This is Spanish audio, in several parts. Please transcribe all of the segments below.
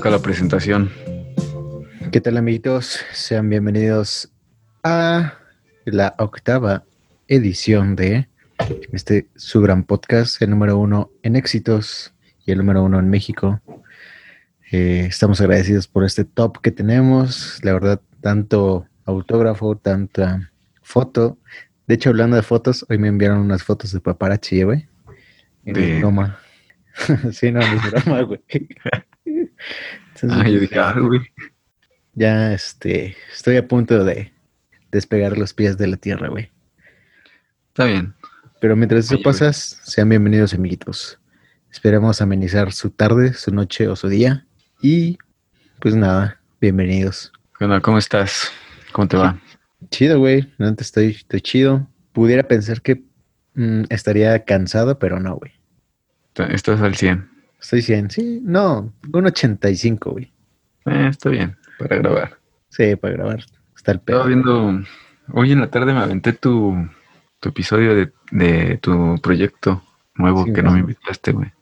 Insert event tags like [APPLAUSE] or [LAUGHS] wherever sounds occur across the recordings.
toca la presentación. ¿Qué tal amiguitos? Sean bienvenidos a la octava edición de este su gran podcast, el número uno en éxitos y el número uno en México. Eh, estamos agradecidos por este top que tenemos. La verdad, tanto autógrafo, tanta foto. De hecho, hablando de fotos, hoy me enviaron unas fotos de paparazzi, güey. De broma. [LAUGHS] sí, no, es broma, güey. [LAUGHS] ah, yo dije, ah, güey. Ya, este, estoy a punto de despegar los pies de la tierra, güey. Está bien. Pero mientras eso pasas, sean bienvenidos, amiguitos. Esperemos amenizar su tarde, su noche o su día. Y pues nada, bienvenidos. Bueno, ¿cómo estás? ¿Cómo te va? Chido, güey. Antes estoy, estoy chido. Pudiera pensar que mm, estaría cansado, pero no, güey. Estás al 100. Estoy 100, sí. No, un 85, güey. Eh, está bien, para grabar. Sí, para grabar. Está el pedo. Estaba viendo... Hoy en la tarde me aventé tu, tu episodio de, de tu proyecto nuevo que no me invitaste, güey.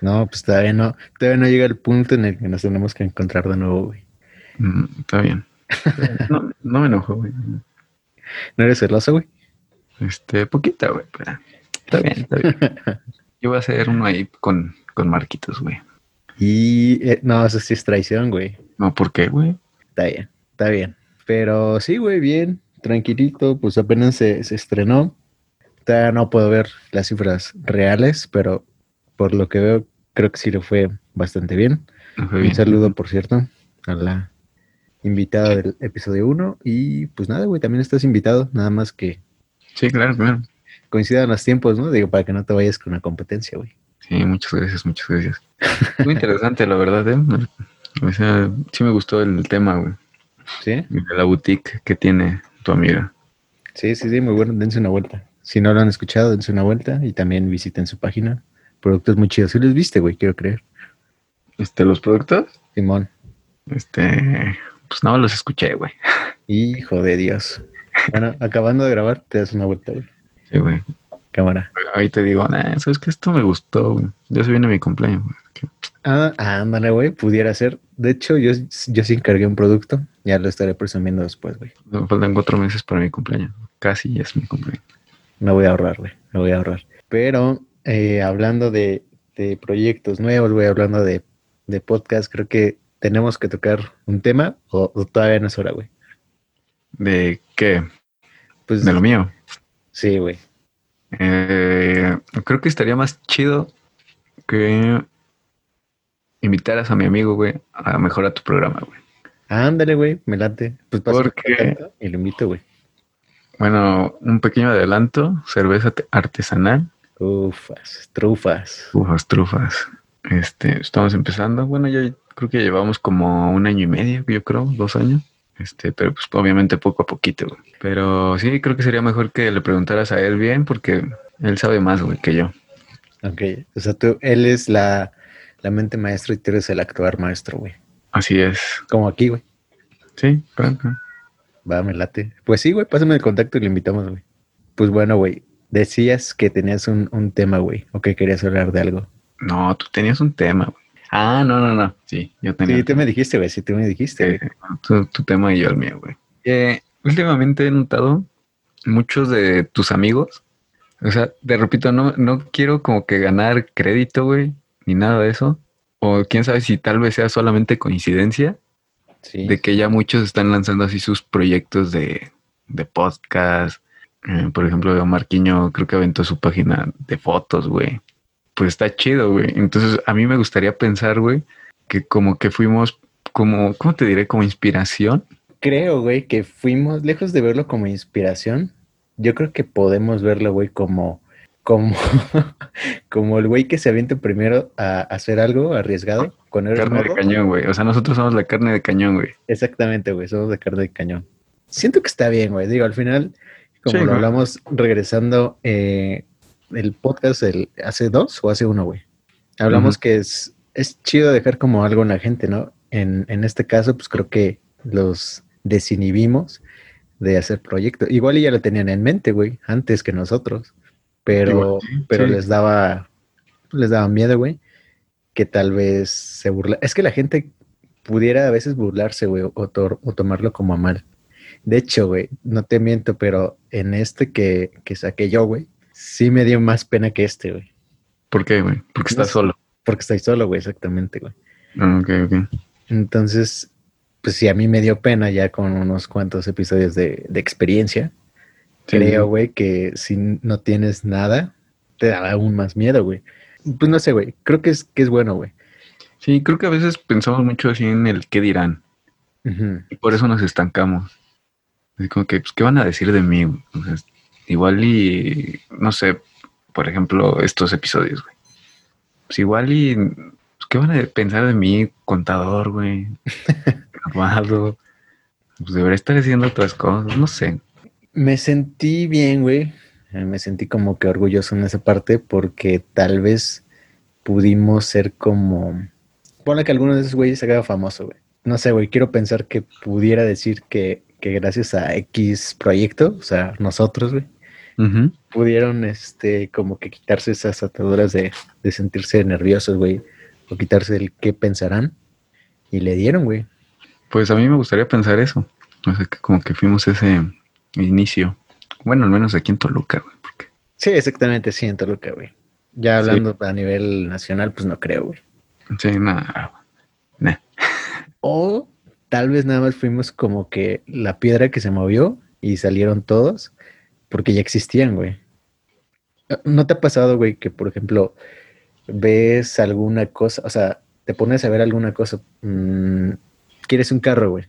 No, pues todavía no, todavía no llega el punto en el que nos tenemos que encontrar de nuevo, güey. Mm, está bien. [LAUGHS] No, no, me enojo, güey. ¿No eres celoso, güey? Este, poquita, güey, pero está bien, está bien. [LAUGHS] Yo voy a hacer uno ahí con, con Marquitos, güey. Y eh, no, eso sí es traición, güey. No, ¿por qué, güey? Está bien, está bien. Pero sí, güey, bien, tranquilito, pues apenas se, se estrenó. Todavía no puedo ver las cifras reales, pero por lo que veo, creo que sí lo fue bastante bien. Un saludo, por cierto, a la invitada del episodio 1. Y pues nada, güey, también estás invitado, nada más que. Sí, claro, claro. Coincidan los tiempos, ¿no? Digo, para que no te vayas con una competencia, güey. Sí, muchas gracias, muchas gracias. [LAUGHS] Muy interesante, la verdad, ¿eh? O sea, sí me gustó el tema, güey. ¿Sí? De la boutique que tiene tu amiga. Sí, sí, sí, muy bueno. Dense una vuelta. Si no lo han escuchado, dense una vuelta y también visiten su página productos muy chidos. ¿Sí los viste, güey? Quiero creer. Este, ¿los productos? Simón. Este, pues no los escuché, güey. Hijo de Dios. Bueno, acabando de grabar, te das una vuelta, güey. Sí, güey. Cámara. Ahí te digo, nah, sabes que esto me gustó, güey. Ya se viene mi cumpleaños, güey. Ah, ándale, güey, pudiera ser. De hecho, yo, yo sí encargué un producto. Ya lo estaré presumiendo después, güey. Me faltan cuatro meses para mi cumpleaños. Casi es mi cumpleaños. Me voy a ahorrar, güey. Me voy a ahorrar. Pero eh, hablando de, proyectos nuevos, güey, hablando de, podcast, creo que tenemos que tocar un tema o, todavía no es hora, güey. ¿De qué? Pues, de lo mío. Sí, güey. Eh, creo que estaría más chido que invitaras a mi amigo, güey, a mejorar tu programa, güey. Ándale, güey, me late. Pues Porque... Y lo invito, güey. Bueno, un pequeño adelanto, cerveza artesanal Ufas, trufas. Ufas, trufas. Este, estamos empezando. Bueno, ya creo que llevamos como un año y medio, yo creo, dos años. Este, pero pues obviamente poco a poquito, Pero sí, creo que sería mejor que le preguntaras a él bien, porque él sabe más, güey, que yo. Ok, o sea, tú, él es la, la mente maestra y tú eres el actuar maestro, güey. Así es. Como aquí, güey. Sí, claro. Va, me late. Pues sí, güey, pásame el contacto y le invitamos, güey. Pues bueno, güey, Decías que tenías un, un tema, güey, o que querías hablar de algo. No, tú tenías un tema, güey. Ah, no, no, no. Sí, yo tenía. Sí, tú me dijiste, güey. Sí, tú me dijiste. tu, tema y yo el mío, güey. Eh, últimamente he notado muchos de tus amigos. O sea, te repito, no, no quiero como que ganar crédito, güey, ni nada de eso. O quién sabe si tal vez sea solamente coincidencia sí. de que ya muchos están lanzando así sus proyectos de, de podcast, eh, por ejemplo, Marquiño creo que aventó su página de fotos, güey. Pues está chido, güey. Entonces, a mí me gustaría pensar, güey, que como que fuimos como, ¿cómo te diré? Como inspiración. Creo, güey, que fuimos, lejos de verlo como inspiración, yo creo que podemos verlo, güey, como, como, [LAUGHS] como el güey que se avienta primero a hacer algo arriesgado. Con el carne de cañón, güey. O sea, nosotros somos la carne de cañón, güey. Exactamente, güey. Somos de carne de cañón. Siento que está bien, güey. Digo, al final, como lo hablamos regresando eh, el podcast el, hace dos o hace uno, güey. Hablamos que es, es chido dejar como algo en la gente, ¿no? En, en este caso, pues creo que los desinhibimos de hacer proyectos. Igual ya lo tenían en mente, güey, antes que nosotros. Pero, pero les daba les daba miedo, güey. que tal vez se burla. Es que la gente pudiera a veces burlarse, güey, o, o tomarlo como a mal. De hecho, güey, no te miento, pero en este que, que saqué yo, güey, sí me dio más pena que este, güey. ¿Por qué, güey? Porque estás solo. Porque estoy solo, güey, exactamente, güey. Ah, ok, ok. Entonces, pues sí, a mí me dio pena ya con unos cuantos episodios de, de experiencia. Creo, güey, que si no tienes nada, te da aún más miedo, güey. Pues no sé, güey. Creo que es, que es bueno, güey. Sí, creo que a veces pensamos mucho así en el qué dirán. Y por eso nos estancamos. Así como que, pues, ¿qué van a decir de mí? Igual y, no sé, por ejemplo, estos episodios, güey. Pues igual y, pues, ¿qué van a pensar de mí, contador, güey? [LAUGHS] Amado. Pues debería estar haciendo otras cosas, no sé. Me sentí bien, güey. Eh, me sentí como que orgulloso en esa parte porque tal vez pudimos ser como... Pone que alguno de esos güeyes se haga famoso, güey. No sé, güey, quiero pensar que pudiera decir que que gracias a X proyecto, o sea, nosotros, güey, pudieron, este, como que quitarse esas ataduras de, sentirse nerviosos, güey, o quitarse el qué pensarán, y le dieron, güey. Pues a mí me gustaría pensar eso, o sea, que como que fuimos ese inicio, bueno, al menos aquí en Toluca, güey. Porque... Sí, exactamente, sí, en Toluca, güey. Ya hablando a nivel nacional, pues no creo, güey. Sí, nada. O tal vez nada más fuimos como que la piedra que se movió y salieron todos porque ya existían, güey. ¿No te ha pasado, güey, que por ejemplo ves alguna cosa, o sea, te pones a ver alguna cosa, mm, quieres un carro, güey.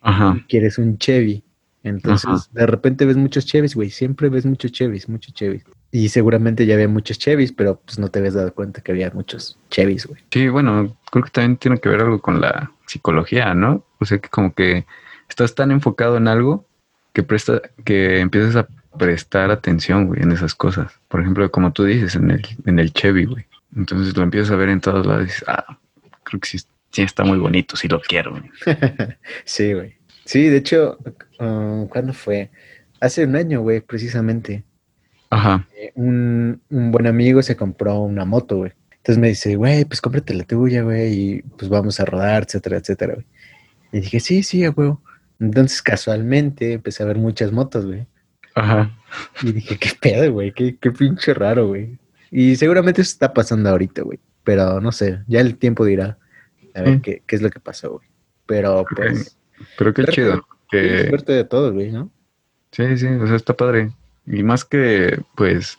Ajá. Quieres un Chevy. Entonces, de repente ves muchos Chevys, güey. Siempre ves muchos Chevys, muchos Chevys. Y seguramente ya había muchos Chevys, pero pues no te habías dado cuenta que había muchos Chevys, güey. Sí, bueno, creo que también tiene que ver algo con la psicología, ¿no? O sea, que como que estás tan enfocado en algo que presta, que empiezas a prestar atención, güey, en esas cosas. Por ejemplo, como tú dices, en el, en el Chevy, güey. Entonces lo empiezas a ver en todos lados y dices, ah, creo que sí, sí está muy bonito, sí lo quiero, güey. [LAUGHS] sí, güey. Sí, de hecho, um, ¿cuándo fue? Hace un año, güey, precisamente. Ajá. Eh, un, un buen amigo se compró una moto, güey. Entonces me dice, güey, pues cómprate la tuya, güey, y pues vamos a rodar, etcétera, etcétera, güey. Y dije, sí, sí, güey. Entonces casualmente empecé a ver muchas motos, güey. Ajá. Y dije, qué pedo, güey, qué, qué pinche raro, güey. Y seguramente eso está pasando ahorita, güey. Pero no sé, ya el tiempo dirá a ver mm. qué, qué, es lo que pasó, güey. Pero pues. Pero qué chido. Que... Suerte de todos, güey, ¿no? Sí, sí, o sea, está padre. Y más que, pues,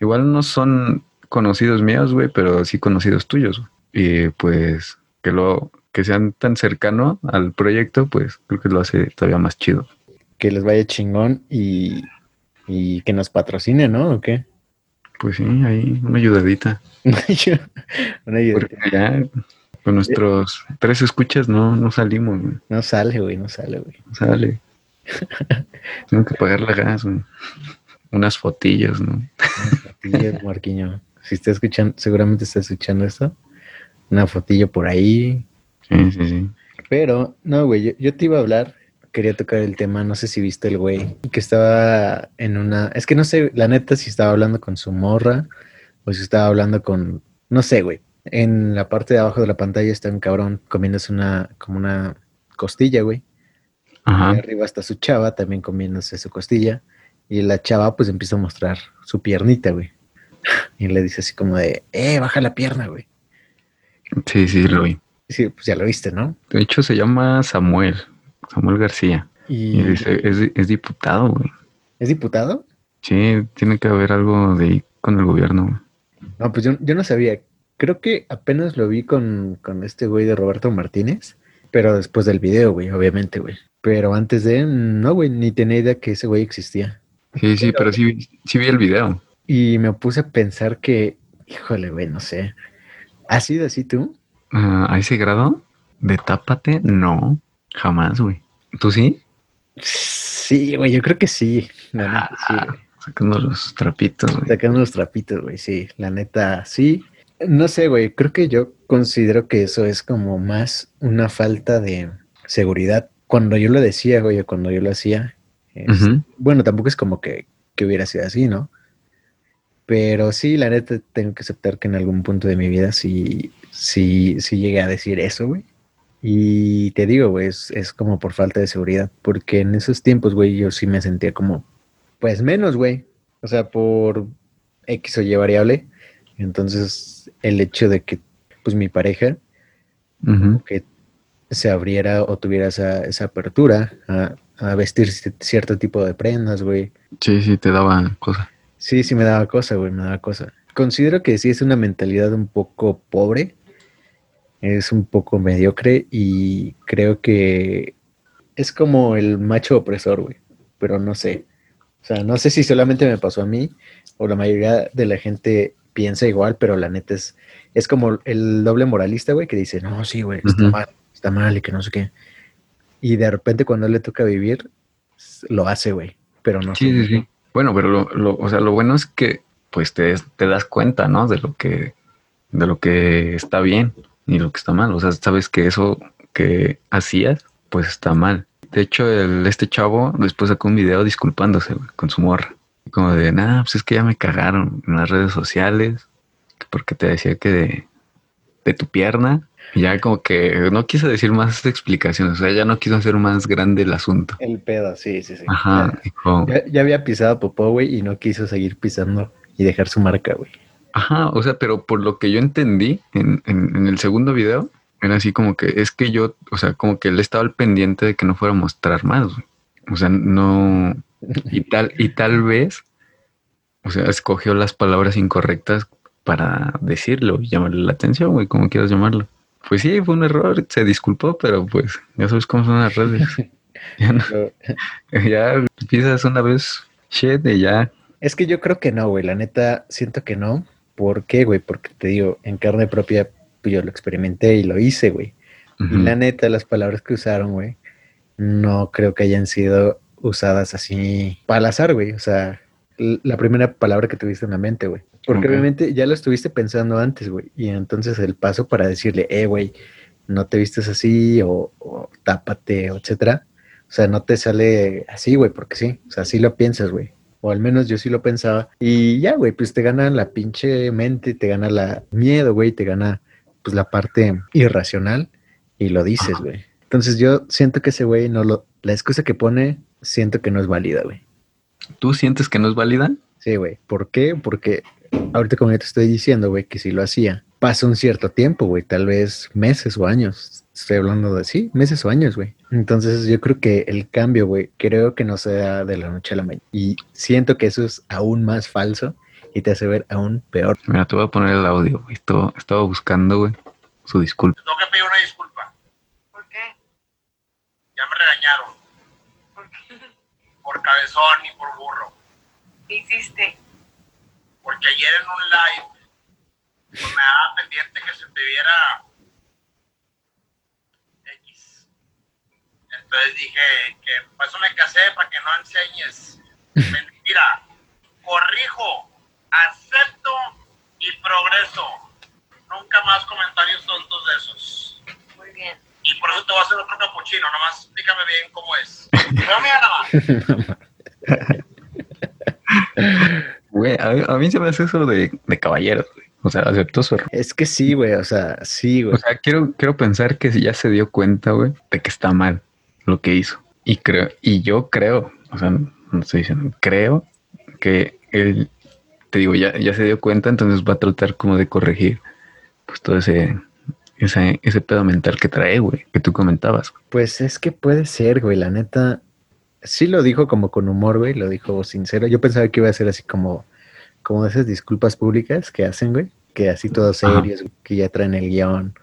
igual no son conocidos míos, güey, pero sí conocidos tuyos. Y pues que lo que sean tan cercano al proyecto, pues creo que lo hace todavía más chido. Que les vaya chingón y, y que nos patrocine, ¿no? ¿O qué? Pues sí, ahí una ayudadita. [LAUGHS] una ayudadita. Porque ya con nuestros tres escuchas no, no salimos, güey. No sale, güey, no sale, güey. No sale. [LAUGHS] Tengo que pagar la gas, güey. Unas fotillas, ¿no? Unas fotillas, [LAUGHS] Marquiño si está escuchando, seguramente está escuchando esto. Una fotillo por ahí. Sí, sí, sí. Pero, no, güey, yo, te iba a hablar, quería tocar el tema, no sé si viste el güey, que estaba en una, es que no sé, la neta, si estaba hablando con su morra o si estaba hablando con, no sé, güey. En la parte de abajo de la pantalla está un cabrón comiéndose una, como una costilla, güey. Ajá. Y arriba está su chava también comiéndose su costilla. Y la chava pues empieza a mostrar su piernita, güey. [LAUGHS] Y le dice así como de, eh, baja la pierna, güey. Sí, sí, lo vi. Sí, pues ya lo viste, ¿no? De hecho, se llama Samuel, Samuel García. Y, dice, es, diputado, güey. ¿Es diputado? Sí, tiene que haber algo de ahí con el gobierno. No, pues yo, no sabía. Creo que apenas lo vi con, con este güey de Roberto Martínez, pero después del video, güey, obviamente, güey. Pero antes de, no, güey, ni tenía idea que ese güey existía. Sí, sí, pero sí, sí vi el video. Y me puse a pensar que, híjole, güey, no sé. ¿Has sido así tú? Ah, ¿A ese grado? ¿De tápate? No, jamás, güey. ¿Tú sí? Sí, güey, yo creo que sí. La ah, Sacando los trapitos, güey. Sacando los trapitos, güey, sí. La neta, sí. No sé, güey, creo que yo considero que eso es como más una falta de seguridad. Cuando yo lo decía, güey, cuando yo lo hacía, bueno, tampoco es como que, que hubiera sido así, ¿no? Pero sí, la neta, tengo que aceptar que en algún punto de mi vida sí, sí, sí llegué a decir eso, güey. Y te digo, güey, es, es como por falta de seguridad. Porque en esos tiempos, güey, yo sí me sentía como, pues menos, güey. O sea, por X o Y variable. Entonces, el hecho de que, pues mi pareja, que se abriera o tuviera esa, esa apertura a, a vestir ci- cierto tipo de prendas, güey. Sí, sí, te daba cosa. Sí, sí me daba cosa, güey, me daba cosa. Considero que sí es una mentalidad un poco pobre, es un poco mediocre y creo que es como el macho opresor, güey, pero no sé. O sea, no sé si solamente me pasó a mí o la mayoría de la gente piensa igual, pero la neta es, es como el doble moralista, güey, que dice, no, sí, güey, está mal, está mal y que no sé qué. Y de repente cuando le toca vivir, lo hace, güey, pero no Sí, sé. sí, sí. Bueno, pero lo, lo- o sea, lo bueno es que pues te, te das cuenta, ¿no? De lo que, de lo que está bien y lo que está mal. O sea, sabes que eso que hacías, pues está mal. De hecho, el, este chavo después sacó un video disculpándose con su morra. Como de, nah, pues es que ya me cagaron en las redes sociales, que porque te decía que de, de tu pierna. Y ya como que no quiso decir más explicaciones, o sea, ya no quiso hacer más grande el asunto. El pedo, sí, sí, sí. Ajá, ya había pisado popó, güey, y no quiso seguir pisando y dejar su marca, güey. Ajá, o sea, pero por lo que yo entendí en, en- en el segundo video, era así como que es que yo, o sea, como que él estaba al pendiente de que no fuera a mostrar más. güey. O sea, no. Y tal, y tal vez, o sea, escogió las palabras incorrectas para decirlo y llamarle la atención, güey, como quieras llamarlo. Pues sí, fue un error, se disculpó, pero pues ya sabes cómo son las redes. [LAUGHS] Ya, no- [LAUGHS] ya pisas una vez shit y ya. es que yo creo que no, güey. La neta, siento que no. ¿Por qué, güey? Porque te digo, en carne propia, pues yo lo experimenté y lo hice, güey. Y la neta, las palabras que usaron, güey, no creo que hayan sido usadas así para al azar, güey. O sea, la primera palabra que tuviste en la mente, güey. Porque Ok. obviamente ya lo estuviste pensando antes, güey. Y entonces el paso para decirle, eh, güey, no te vistes así o, o tápate, etcétera. O sea, no te sale así, güey, porque sí. O sea, sí lo piensas, güey. O al menos yo sí lo pensaba. Y ya, güey, pues te gana la pinche mente, te gana la miedo, güey, te gana pues la parte irracional y lo dices, güey. Entonces yo siento que ese güey no lo... La excusa que pone, siento que no es válida, güey. ¿Tú sientes que no es válida? Sí, güey. ¿Por qué? Porque ahorita como ya te estoy diciendo, güey, que si lo hacía, pasa un cierto tiempo, güey, tal vez meses o años. Estoy hablando de, sí, meses o años, güey. Entonces yo creo que el cambio, güey, creo que no se da de la noche a la mañana. Y siento que eso es aún más falso y te hace ver aún peor. Mira, te voy a poner el audio, güey. Estaba buscando, güey, su disculpa. Tengo que pedir una disculpa. ¿Por qué? Ya me regañaron ¿Por qué? por cabezón y por burro. ¿Qué hiciste? Porque ayer en un live pues, me daba pendiente que se te viera X. Entonces dije que por eso me casé, para que no enseñes. [LAUGHS] Mentira. Corrijo, acepto y progreso. Nunca más comentarios tontos de esos. Muy bien. Y por eso te voy a hacer otro capuchino, nomás explícame bien cómo es. [LAUGHS] Nada más. [LAUGHS] Güey, a, a mí se me hace eso de, de caballeros, güey. O sea, aceptó su error. Es que sí, güey, o sea, sí, güey. O sea, quiero, quiero pensar que si ya se dio cuenta, güey, de que está mal lo que hizo. Y creo, y yo creo, o sea, no estoy diciendo, creo que él, te digo, ya, ya se dio cuenta, entonces va a tratar como de corregir, pues todo ese, ese, ese pedo mental que trae, güey, que tú comentabas. Pues es que puede ser, güey, la neta. Sí lo dijo como con humor, güey, lo dijo sincero. Yo pensaba que iba a ser así como, como esas disculpas públicas que hacen, güey, que así todos Ajá. serios, que ya traen el guion.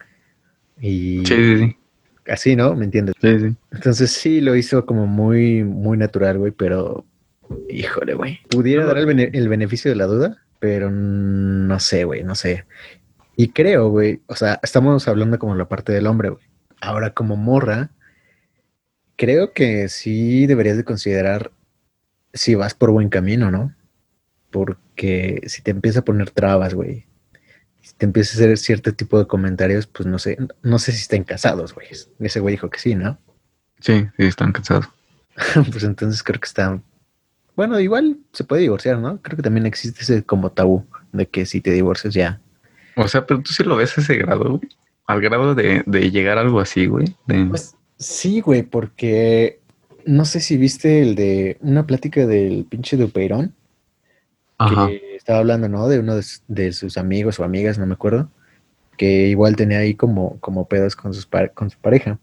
Y Sí, sí, sí. Así, ¿no? ¿Me entiendes? Sí, sí. Entonces sí lo hizo como muy, muy natural, güey, pero híjole, güey. Pudiera dar el, bene- el beneficio de la duda, pero no sé, güey, no sé. Y creo, güey, o sea, estamos hablando como la parte del hombre, güey. Ahora como morra, creo que sí deberías de considerar si vas por buen camino, ¿no? Porque si te empieza a poner trabas, güey, te empieza a hacer cierto tipo de comentarios, pues no sé, no sé si estén casados, güey. Ese güey dijo que sí, ¿no? Sí, sí, están cansados. [LAUGHS] pues entonces creo que está Bueno, igual se puede divorciar, ¿no? Creo que también existe ese como tabú de que si te divorcias ya. O sea, pero tú sí lo ves a ese grado, güey. Al grado de, de llegar a algo así, güey. de- Pues sí, güey, porque no sé si viste el de una plática del pinche Dupeirón, Ajá. que estaba hablando, ¿no? De uno de, sus amigos o amigas, no me acuerdo, que igual tenía ahí como, como pedos con, sus con su pareja.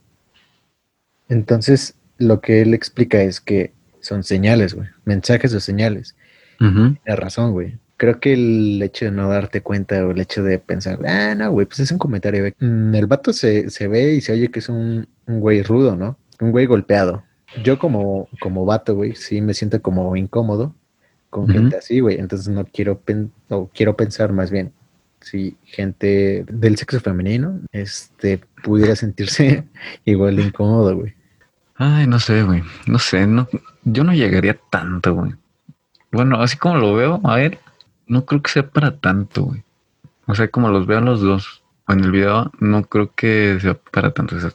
Entonces, lo que él explica es que son señales, güey, mensajes o señales. Ujú. Tienes razón, güey. Creo que el hecho de no darte cuenta o el hecho de pensar, ah, no, güey, pues es un comentario. güey". Mm, El vato se, se ve y se oye que es un, un güey rudo, ¿no? Un güey golpeado. Yo como, como vato, güey, sí me siento como incómodo con gente así, güey. Entonces no quiero, pen- o quiero pensar más bien si gente del sexo femenino este, pudiera sentirse [LAUGHS] igual de incómodo, güey. Ay, no sé, güey. No sé, no, yo no llegaría tanto, güey. Bueno, así como lo veo, a ver, no creo que sea para tanto, güey. O sea, como los veo los dos en el video, no creo que sea para tanto. O sea,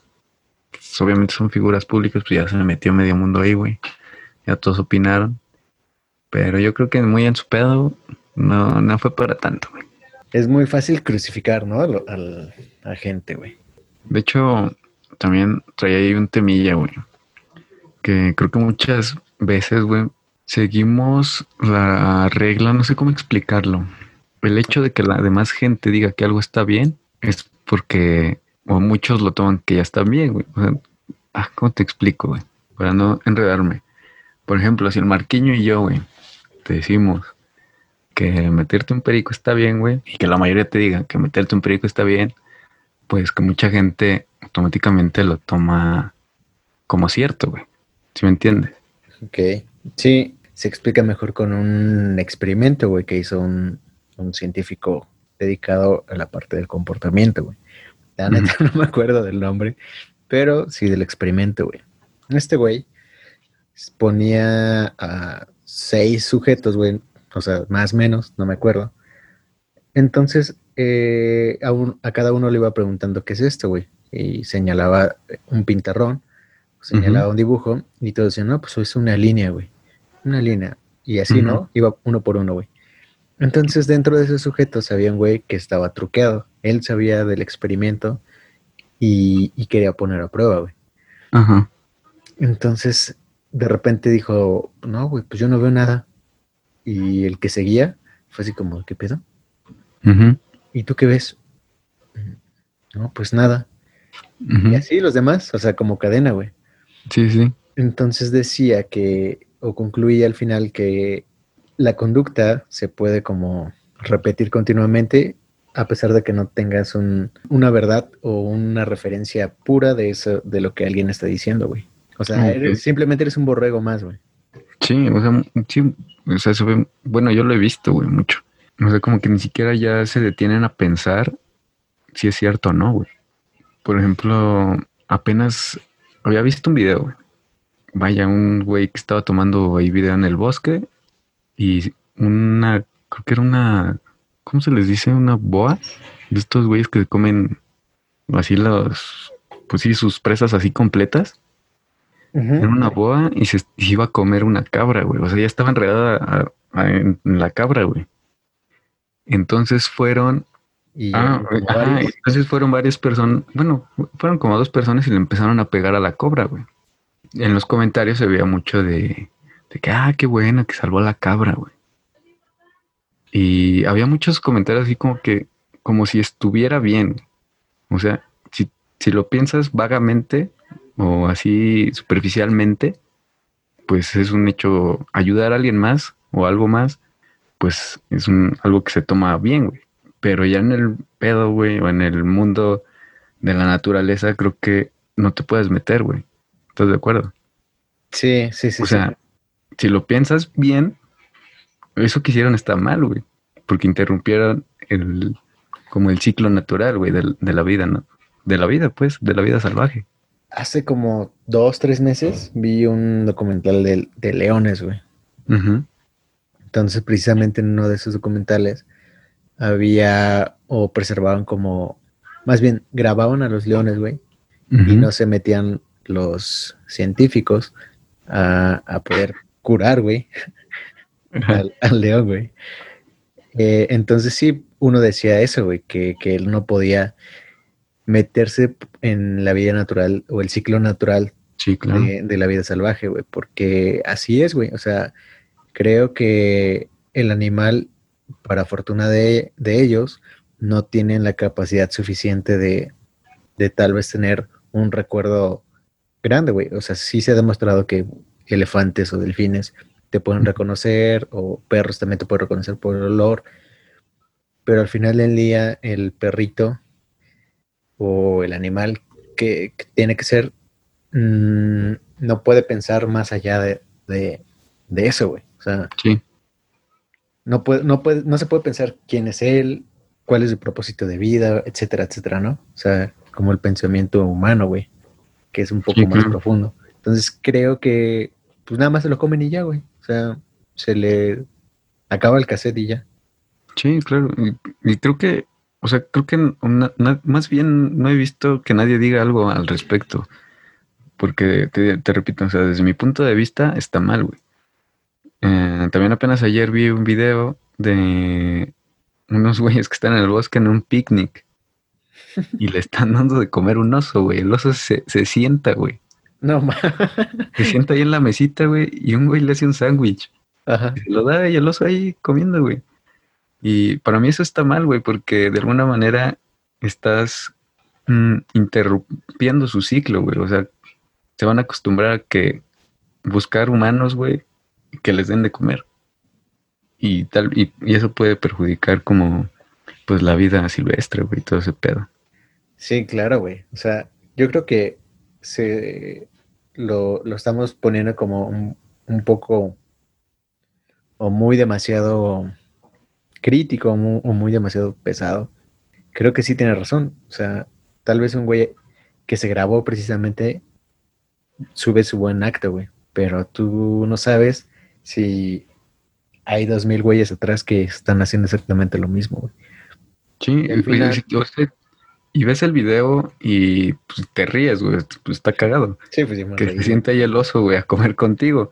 pues, obviamente son figuras públicas, pues ya se me metió medio mundo ahí, güey. Ya todos opinaron. Pero yo creo que muy en su pedo, no, no fue para tanto, güey. Es muy fácil crucificar, ¿no? Al- a gente, güey. De hecho, también traía ahí un temilla, güey. Que creo que muchas veces, güey, seguimos la regla, no sé cómo explicarlo. El hecho de que la demás gente diga que algo está bien es porque, o muchos lo toman que ya está bien, güey. O sea, ah, ¿cómo te explico, güey? Para no enredarme. Por ejemplo, si el Marquiño y yo, güey, te decimos que meterte un perico está bien, güey, y que la mayoría te diga que meterte un perico está bien, pues que mucha gente automáticamente lo toma como cierto, güey. ¿Sí me entiendes? Ok. Sí, se explica mejor con un experimento, güey, que hizo un, un científico dedicado a la parte del comportamiento, güey. La neta [LAUGHS] no me acuerdo del nombre, pero sí del experimento, güey. Este güey ponía a seis sujetos, güey, o sea, más o menos, no me acuerdo. Entonces, eh, a, un- a cada uno le iba preguntando qué es esto, güey, y señalaba un pintarrón, señalaba un dibujo, y todos decían, no, pues es una línea, güey, una línea. Y así, Ujú. ¿no? Iba uno por uno, güey. Entonces, dentro de esos sujetos había un güey que estaba truqueado. Él sabía del experimento y, y quería poner a prueba, güey. Ajá. Entonces, de repente dijo, no, güey, pues yo no veo nada. Y el que seguía fue así como, ¿qué pedo? ¿Y tú qué ves? No, pues nada. Y así los demás, o sea, como cadena, güey. Sí, sí. Entonces decía que, o concluía al final que la conducta se puede como repetir continuamente a pesar de que no tengas un- una verdad o una referencia pura de eso, de lo que alguien está diciendo, güey. O sea, eres- simplemente eres un borrego más, güey. Sí, o sea, sí, o sea, se ve- bueno, yo lo he visto, güey, mucho. O sea, como que ni siquiera ya se detienen a pensar si es cierto o no, güey. Por ejemplo, apenas había visto un video, güey. Vaya, un güey que estaba tomando ahí video en el bosque y una, creo que era una, ¿cómo se les dice? Una boa de estos güeyes que comen así los, pues sí, sus presas así completas. Era una boa y se iba a comer una cabra, güey. O sea, ya estaba enredada a- a- en, en la cabra, güey. Entonces fueron. Y Ah, entonces fueron varias personas. Bueno, fueron como dos personas y le empezaron a pegar a la cobra, güey. En los comentarios se veía mucho de, de que, ah, qué bueno que salvó a la cabra, güey. Y había muchos comentarios así como que, como si estuviera bien. O sea, si, si lo piensas vagamente o así superficialmente, pues es un hecho ayudar a alguien más o algo más, pues es un, algo que se toma bien, güey. Pero ya en el pedo, güey, o en el mundo de la naturaleza, creo que no te puedes meter, güey. ¿Estás de acuerdo? Sí, sí, sí. o sí. sea, si lo piensas bien, eso que hicieron está mal, güey. Porque interrumpieron el, como el ciclo natural, güey, de, la vida, ¿no? De la vida, pues, de la vida salvaje. Hace como dos, tres meses vi un documental de, de leones, güey. Entonces, precisamente en uno de esos documentales había o preservaban como, más bien grababan a los leones, güey, y no se metían los científicos a, a poder curar, güey, al, al león, güey. Eh, entonces sí, uno decía eso, güey, que, que él no podía meterse en la vida natural o el ciclo natural Sí, claro. de, de la vida salvaje, güey, porque así es, güey. O sea, creo que el animal, para fortuna de, de ellos, no tienen la capacidad suficiente de, de tal vez tener un recuerdo grande, güey. O sea, sí se ha demostrado que elefantes o delfines te pueden reconocer, o perros también te pueden reconocer por el olor, pero al final del día, el perrito o el animal que, que tiene que ser mm, no puede pensar más allá de, de, de eso, güey. O sea, Sí, no, puede, no, puede, no se puede pensar quién es él, cuál es su propósito de vida, etcétera, etcétera, ¿no? O sea, como el pensamiento humano, güey, que es un poco Sí, más claro. profundo. Entonces creo que, pues nada más se lo comen y ya, güey. O sea, se le acaba el cassette y ya. sí, claro. Y, y creo que, o sea, creo que una- más bien no he visto que nadie diga algo al respecto. Porque te, te repito, o sea, desde mi punto de vista está mal, güey. Eh, también apenas ayer vi un video de unos [LAUGHS] güeyes que están en el bosque en un picnic [LAUGHS] y le están dando de comer un oso, güey. El oso se, se sienta, güey. No, ma- [LAUGHS] Se sienta ahí en la mesita, güey, y un güey le hace un sándwich. Ajá. Se lo da y el oso ahí comiendo, güey. Y para mí eso está mal, güey, porque de alguna manera estás mm, interrumpiendo su ciclo, güey. O sea, se van a acostumbrar a que buscar humanos, güey, que les den de comer. Y tal, y, y eso puede perjudicar como pues la vida silvestre, güey, todo ese pedo. Sí, claro, güey. O sea, yo creo que se lo, lo estamos poniendo como un, un poco o muy demasiado crítico o muy, o muy demasiado pesado. Creo que sí tiene razón. O sea, tal vez un güey que se grabó precisamente sube su buen acto, güey. Pero tú no sabes si hay dos mil güeyes atrás que están haciendo exactamente lo mismo, güey. Sí, Y final- ves el video y pues, te ríes, güey, pues está cagado. Sí, pues sí, me que se siente ahí el oso, güey, a comer contigo.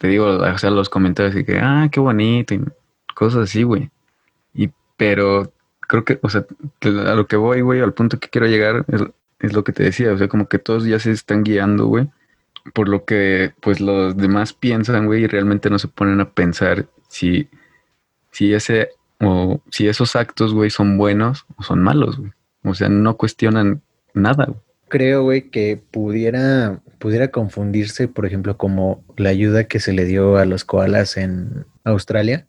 Te digo, o sea, los comentarios y que, ah, qué bonito, y cosas así, güey. Pero creo que, o sea, a lo que voy, güey, al punto que quiero llegar es, lo que te decía, o sea, como que todos ya se están guiando, güey, por lo que, pues, los demás piensan, güey, y realmente no se ponen a pensar si, si ese, o si esos actos, güey, son buenos o son malos, güey. O sea, no cuestionan nada, creo, güey, que pudiera, pudiera confundirse, por ejemplo, como la ayuda que se le dio a los koalas en Australia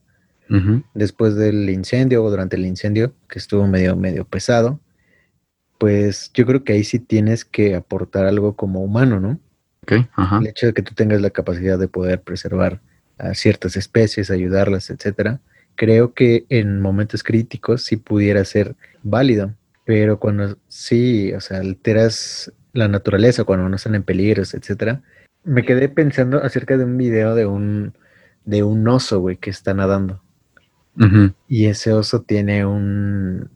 Después del incendio o durante el incendio, que estuvo medio, medio pesado. Pues yo creo que ahí sí tienes que aportar algo como humano, ¿no? Ok, ajá. El hecho de que tú tengas la capacidad de poder preservar a ciertas especies, ayudarlas, etcétera, creo que en momentos críticos sí pudiera ser válido, pero cuando sí, o sea, alteras la naturaleza, cuando no están en peligros, etcétera, me quedé pensando acerca de un video de un de un oso, güey, que está nadando Y ese oso tiene un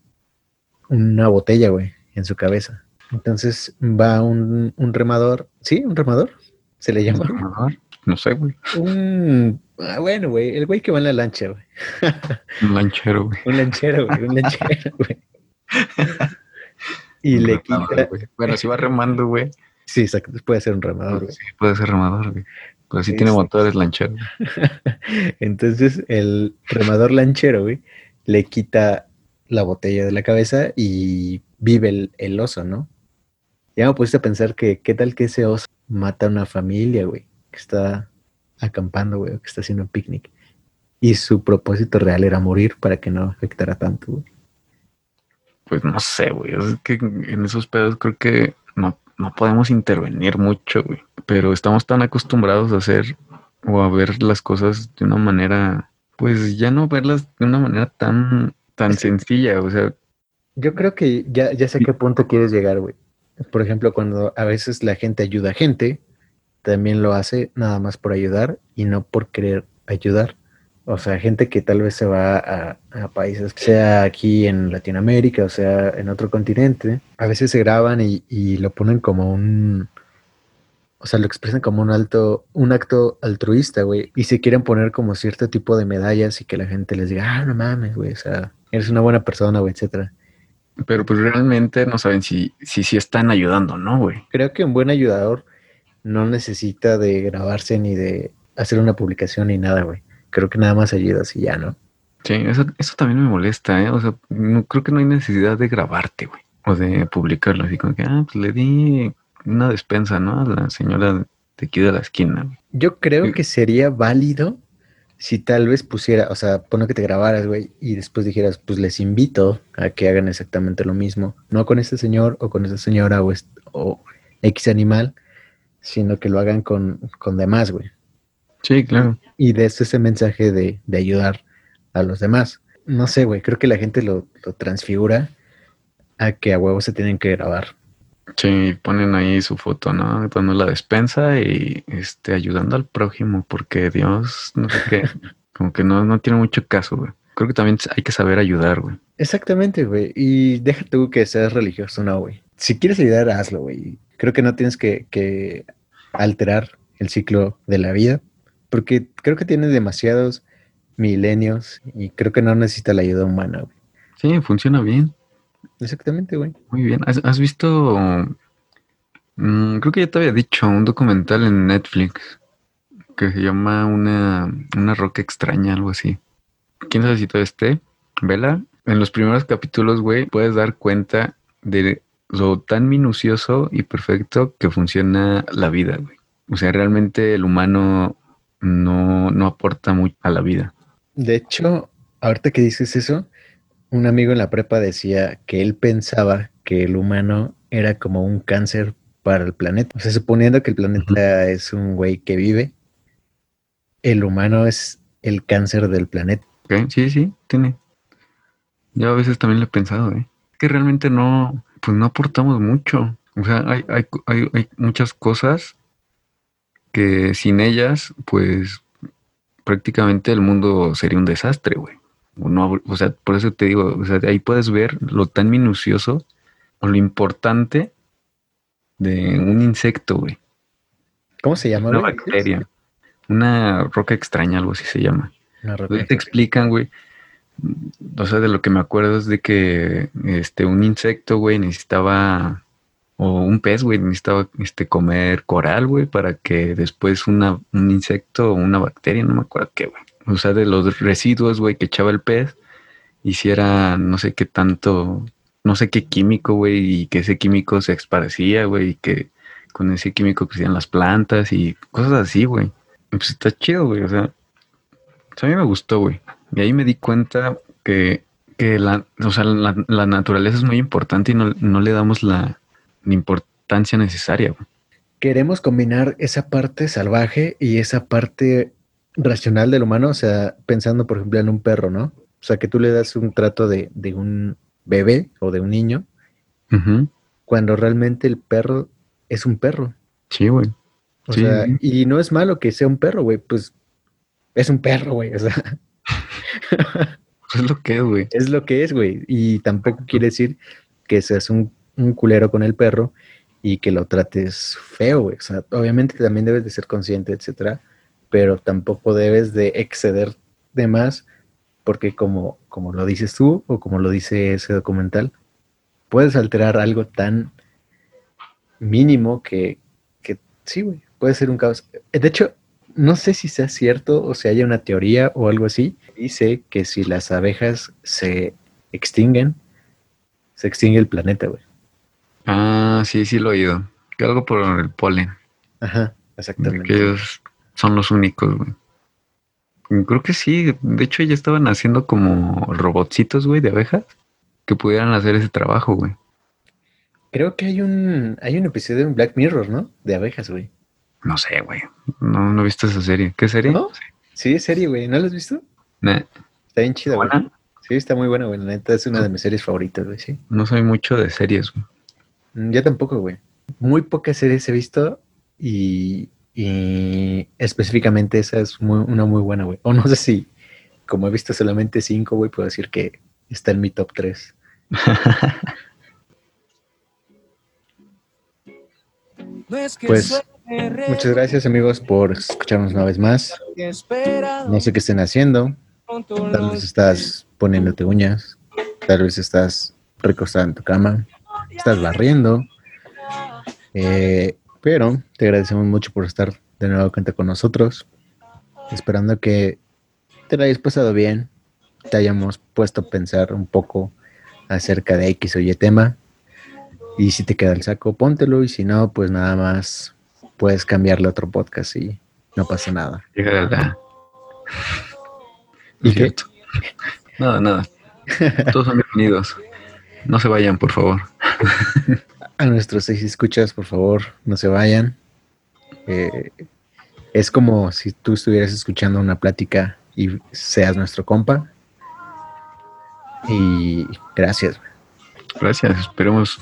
una botella, güey, en su cabeza. Entonces va un, un remador, ¿sí? ¿Un remador? ¿Se le llama? Remador, No sé, güey. Un. Ah, bueno, güey. El güey que va en la lancha, güey. Un lanchero, güey. Un lanchero, güey. Un lanchero, [LAUGHS] güey. Y Un le remador, quita. güey. Bueno, si va remando, güey. Sí, exacto. Puede ser un remador, güey. Sí, puede ser remador, güey. Si Sí, tiene sí. motores lanchero. güey. [LAUGHS] Entonces, el remador lanchero, güey, le quita la botella de la cabeza y vive el, el oso, ¿no? Ya me puse a pensar que, ¿qué tal que ese oso mata a una familia, güey? Que está acampando, güey, o que está haciendo un picnic. Y su propósito real era morir para que no afectara tanto, güey. Pues no sé, güey. Es que en esos pedos creo que no, no podemos intervenir mucho, güey. Pero estamos tan acostumbrados a hacer o a ver las cosas de una manera, pues ya no verlas de una manera tan, tan sencilla. O sea, Yo creo que ya, ya sé a qué punto quieres llegar, güey. Por ejemplo, cuando a veces la gente ayuda a gente, también lo hace nada más por ayudar y no por querer ayudar. O sea, gente que tal vez se va a, a países, sea aquí en Latinoamérica o sea en otro continente, a veces se graban y, y lo ponen como un, o sea, lo expresan como un alto, un acto altruista, güey, y se quieren poner como cierto tipo de medallas y que la gente les diga, ah, no mames, güey, o sea, eres una buena persona, güey, etcétera. Pero pues realmente no saben si si, si están ayudando, ¿no, güey? Creo que un buen ayudador no necesita de grabarse ni de hacer una publicación ni nada, güey. Creo que nada más ayuda así ya, ¿no? Sí, eso, eso también me molesta, ¿eh? O sea, no, creo que no hay necesidad de grabarte, güey. O de publicarlo así como que, ah, pues le di una despensa, ¿no? A la señora de aquí de la esquina. güey. Yo creo Sí. que sería válido si tal vez pusiera, o sea, pone que te grabaras, güey, y después dijeras, pues les invito a que hagan exactamente lo mismo, no con este señor o con esta señora o, o X animal, sino que lo hagan con, con demás, güey. Sí, claro. Y des ese mensaje de, de ayudar a los demás. No sé, güey, creo que la gente lo, lo transfigura a que a huevo se tienen que grabar. Sí, ponen ahí su foto, ¿no? Dando la despensa y este ayudando al prójimo, porque Dios, no sé qué, [LAUGHS] como que no, no tiene mucho caso, güey. Creo que también hay que saber ayudar, güey. Exactamente, güey. Y deja tú que seas religioso, no, güey. Si quieres ayudar, hazlo, güey. Creo que no tienes que, que alterar el ciclo de la vida, porque creo que tiene demasiados milenios y creo que no necesita la ayuda humana, güey. Sí, funciona bien, Exactamente, güey. muy bien. ¿Has, has visto? mm, creo que ya te había dicho un documental en Netflix que se llama Una, una roca extraña, algo así. ¿Quién sabe si todavía esté? Vela. En los primeros capítulos, güey, puedes dar cuenta de lo tan minucioso y perfecto que funciona la vida, güey. O sea, realmente el humano no, no aporta mucho a la vida. De hecho, ahorita que dices eso, un amigo en la prepa decía que él pensaba que el humano era como un cáncer para el planeta. O sea, suponiendo que el planeta es un güey que vive, el humano es el cáncer del planeta. Sí, sí, tiene. Yo a veces también lo he pensado, ¿eh? Que realmente no, pues no aportamos mucho. O sea, hay, hay, hay, hay muchas cosas que sin ellas, pues prácticamente el mundo sería un desastre, güey. O, no, o sea, por eso te digo, o sea, ahí puedes ver lo tan minucioso o lo importante de un insecto, güey. ¿Cómo se llama? Una güey? bacteria. Una roca extraña, algo así se llama. Una roca. Te explican, güey. O sea, de lo que me acuerdo es de que este un insecto, güey, necesitaba o un pez, güey, necesitaba este comer coral, güey, para que después una, un insecto o una bacteria, no me acuerdo qué, güey. O sea, de los residuos, güey, que echaba el pez, hiciera no sé qué tanto, no sé qué químico, güey, y que ese químico se esparcía, güey, y que con ese químico crecían las plantas y cosas así, güey. Pues está chido, güey, o sea, a mí me gustó, güey. Y ahí me di cuenta que, que la, o sea, la, la naturaleza es muy importante y no, no le damos la importancia necesaria. Queremos combinar esa parte salvaje y esa parte racional del humano, o sea, pensando, por ejemplo, en un perro, ¿no? O sea, que tú le das un trato de, de un bebé o de un niño, cuando realmente el perro es un perro. Sí, güey. O Sí, sea, y no es malo que sea un perro, güey, pues es un perro, güey, o sea, [LAUGHS] es lo que es, güey. es lo que es, güey, y tampoco quiere decir que seas un, un culero con el perro y que lo trates feo, güey, obviamente también debes de ser consciente, etcétera, pero tampoco debes de exceder de más, porque como, como lo dices tú, o como lo dice ese documental, puedes alterar algo tan mínimo que, que sí, güey, puede ser un caos. De hecho, no sé si sea cierto o si haya una teoría o algo así. Dice que si las abejas se extinguen, se extingue el planeta, güey. Ah, sí, sí lo he oído. Que algo por el polen. Ajá, exactamente. Que ellos son los únicos, güey. Creo que sí. De hecho, ya estaban haciendo como robotcitos, güey, de abejas que pudieran hacer ese trabajo, güey. Creo que hay un, hay un episodio en Black Mirror, ¿no? De abejas, güey. No sé, güey. No, no he visto esa serie. ¿Qué serie? ¿No? Sí, es serie, güey. ¿No la has visto? Nah. Está bien chida, güey. Sí, está muy buena, güey. La neta es una de mis series favoritas, güey, sí. No soy mucho de series, güey. Mm, Yo tampoco, güey. Muy pocas series he visto y, y específicamente esa es muy- una muy buena, güey. O no sé si, como he visto solamente cinco, güey, puedo decir que está en mi top 3. No es que Pues, Muchas gracias amigos por escucharnos una vez más. No sé qué estén haciendo. Tal vez estás poniéndote uñas. Tal vez estás recostada en tu cama. Estás barriendo. Eh, pero te agradecemos mucho por estar de nuevo cuenta con nosotros. Esperando que te lo hayas pasado bien. Te hayamos puesto a pensar un poco acerca de X o Y tema. Y si te queda el saco, póntelo. Y si no, pues nada más puedes cambiarle a otro podcast y no pasa nada. Llega la- ¿Y qué? Nada, nada. Todos son bienvenidos. No se vayan, por favor. A nuestros seis escuchas, por favor, no se vayan. Eh, es como si tú estuvieras escuchando una plática y seas nuestro compa. Y gracias. Gracias. Esperemos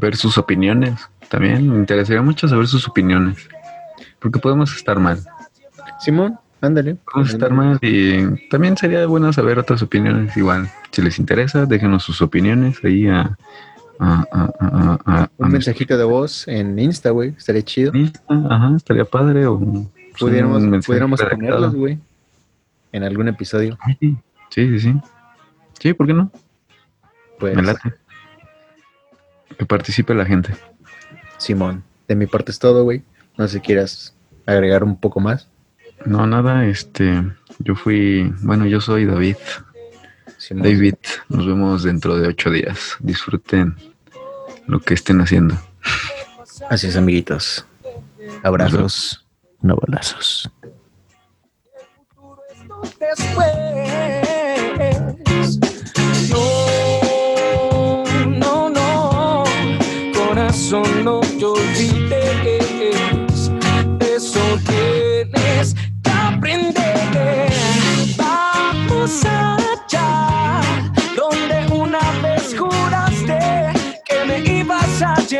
ver sus opiniones. También me interesaría mucho saber sus opiniones. Porque podemos estar mal. Simón, ándale. Mal y también sería bueno saber otras opiniones igual. Si les interesa, déjenos sus opiniones ahí a... Un mensajito de voz en Insta, güey. Estaría chido. Insta. Ajá, estaría padre. O pues, Pudiéramos, pudiéramos ponerlos, güey. En algún episodio. Sí, sí, sí. Sí, ¿por qué no? Pues, Me late. Que participe la gente. Simón, de mi parte es todo, güey. No sé si quieras agregar un poco más. No, nada, este, yo fui, bueno, yo soy David. Simón. David, nos vemos dentro de ocho días. Disfruten lo que estén haciendo. Así es, amiguitos. Abrazos, no balazos. después.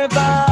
nearby.